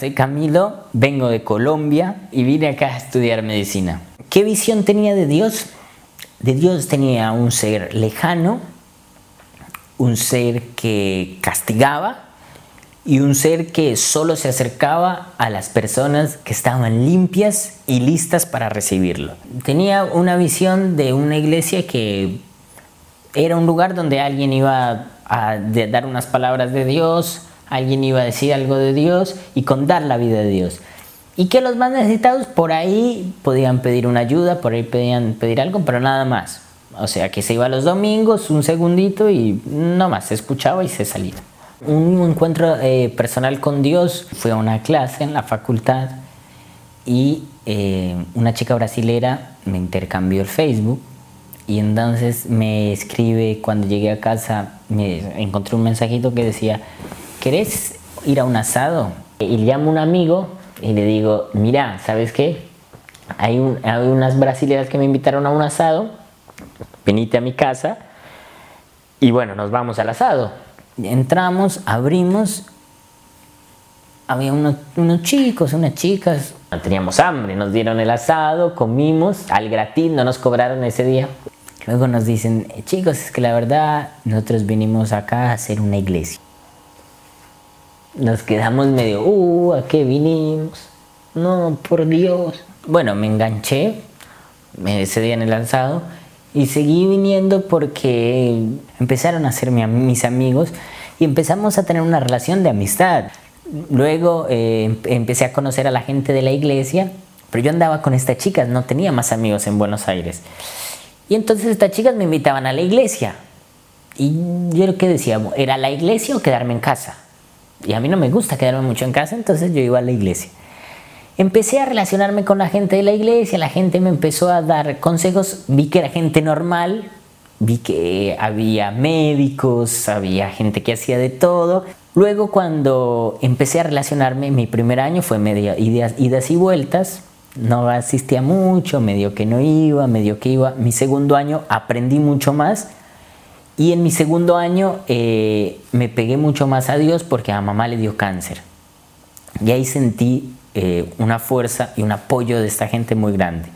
Soy Camilo, vengo de Colombia y vine acá a estudiar medicina. ¿Qué visión tenía de Dios? De Dios tenía un ser lejano, un ser que castigaba y un ser que solo se acercaba a las personas que estaban limpias y listas para recibirlo. Tenía una visión de una iglesia que era un lugar donde alguien iba a dar unas palabras de Dios, alguien iba a decir algo de Dios y contar la vida de Dios. Y que los más necesitados por ahí podían pedir una ayuda, por ahí podían pedir algo, pero nada más. O sea, que se iba los domingos, un segundito y no más, se escuchaba y se salía. Un encuentro eh, personal con Dios fue a una clase en la facultad y eh, una chica brasilera me intercambió el Facebook y entonces me escribe cuando llegué a casa, me encontré un mensajito que decía, ¿querés ir a un asado? Y llamo a un amigo y le digo, mira, ¿sabes qué? Hay, unas brasileras que me invitaron a un asado, venite a mi casa y bueno, nos vamos al asado. Entramos, abrimos, había unos, chicos, unas chicas, teníamos hambre, nos dieron el asado, comimos, al gratín no nos cobraron ese día. Luego nos dicen, chicos, es que la verdad nosotros vinimos acá a hacer una iglesia nos quedamos medio, uh, ¿a qué vinimos? No, por Dios. Bueno, me enganché ese día en el lanzado y seguí viniendo porque empezaron a ser mis amigos y empezamos a tener una relación de amistad. Luego eh, empecé a conocer a la gente de la iglesia, pero yo andaba con estas chicas, no tenía más amigos en Buenos Aires. Y entonces estas chicas me invitaban a la iglesia. Y yo lo que decía, ¿era la iglesia o quedarme en casa? Y a mí no me gusta quedarme mucho en casa, entonces yo iba a la iglesia. Empecé a relacionarme con la gente de la iglesia, la gente me empezó a dar consejos, vi que era gente normal, vi que había médicos, había gente que hacía de todo. Luego cuando empecé a relacionarme, mi primer año fue medio idas, idas y vueltas, no asistía mucho, medio que no iba, medio que iba. Mi segundo año aprendí mucho más y en mi segundo año eh, me pegué mucho más a Dios porque a mamá le dio cáncer. Y ahí sentí eh, una fuerza y un apoyo de esta gente muy grande.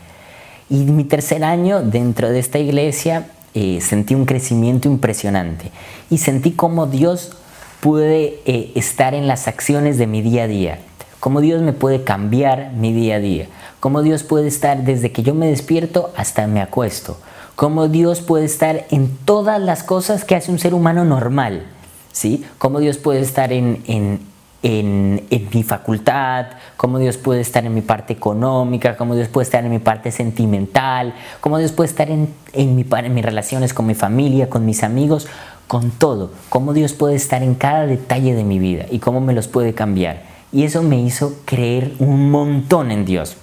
Y en mi tercer año dentro de esta iglesia eh, sentí un crecimiento impresionante. Y sentí cómo Dios puede estar en las acciones de mi día a día. Cómo Dios me puede cambiar mi día a día. Cómo Dios puede estar desde que yo me despierto hasta me acuesto cómo Dios puede estar en todas las cosas que hace un ser humano normal, ¿sí? Cómo Dios puede estar en, en, en, mi facultad, cómo Dios puede estar en mi parte económica, cómo Dios puede estar en mi parte sentimental, cómo Dios puede estar en, en, mi, en mis relaciones con mi familia, con mis amigos, con todo, cómo Dios puede estar en cada detalle de mi vida y cómo me los puede cambiar. Y eso me hizo creer un montón en Dios.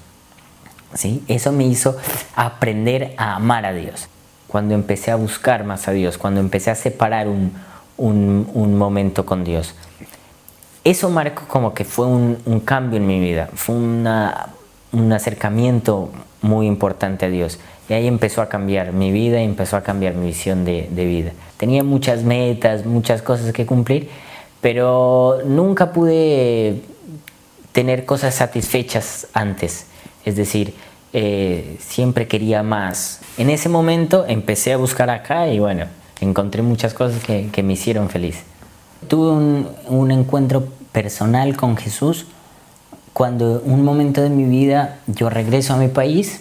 ¿Sí? Eso me hizo aprender a amar a Dios. Cuando empecé a buscar más a Dios, cuando empecé a separar un, momento con Dios. Eso marcó como que fue un, cambio en mi vida, fue un acercamiento muy importante a Dios. Y ahí empezó a cambiar mi vida y empezó a cambiar mi visión de vida. Tenía muchas metas, muchas cosas que cumplir, pero nunca pude tener cosas satisfechas antes. Es decir, eh, siempre quería más. En ese momento empecé a buscar acá y bueno, encontré muchas cosas que, me hicieron feliz. Tuve un, encuentro personal con Jesús cuando un momento de mi vida yo regreso a mi país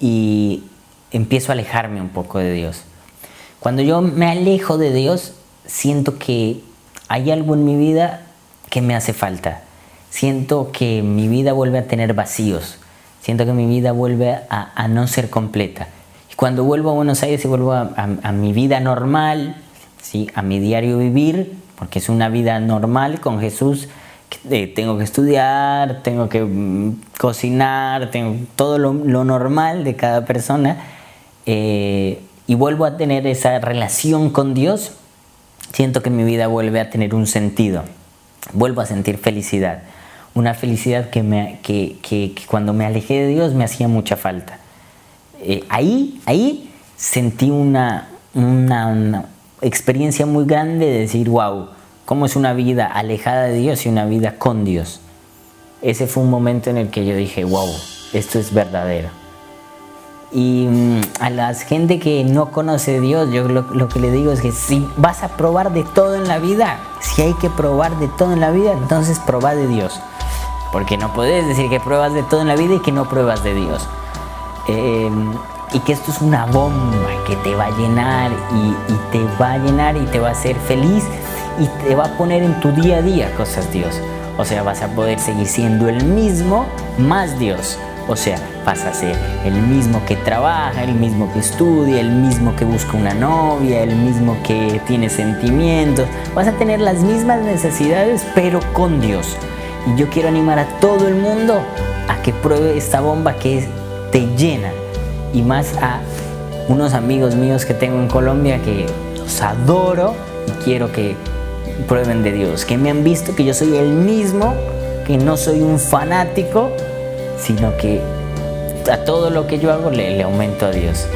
y empiezo a alejarme un poco de Dios. Cuando yo me alejo de Dios, siento que hay algo en mi vida que me hace falta siento que mi vida vuelve a tener vacíos, siento que mi vida vuelve a, no ser completa. Y cuando vuelvo a Buenos Aires y vuelvo a, mi vida normal, ¿sí? a mi diario vivir, porque es una vida normal con Jesús, eh, tengo que estudiar, tengo que mm, cocinar, tengo todo lo, normal de cada persona, eh, y vuelvo a tener esa relación con Dios, siento que mi vida vuelve a tener un sentido, vuelvo a sentir felicidad una felicidad que, me, que, cuando me alejé de Dios me hacía mucha falta. Eh, ahí, ahí sentí una, una, experiencia muy grande de decir, wow, cómo es una vida alejada de Dios y una vida con Dios. Ese fue un momento en el que yo dije, wow, esto es verdadero. Y mm, a la gente que no conoce Dios, yo lo, lo, que le digo es que si vas a probar de todo en la vida, si hay que probar de todo en la vida, entonces prueba de Dios. Porque no puedes decir que pruebas de todo en la vida y que no pruebas de Dios. Eh, y que esto es una bomba que te va a llenar y, y, te va a llenar y te va a hacer feliz y te va a poner en tu día a día cosas Dios. O sea, vas a poder seguir siendo el mismo más Dios. O sea, vas a ser el mismo que trabaja, el mismo que estudia, el mismo que busca una novia, el mismo que tiene sentimientos. Vas a tener las mismas necesidades, pero con Dios. Y yo quiero animar a todo el mundo a que pruebe esta bomba que te llena. Y más a unos amigos míos que tengo en Colombia que los adoro y quiero que prueben de Dios. Que me han visto que yo soy el mismo, que no soy un fanático, sino que a todo lo que yo hago le, le aumento a Dios.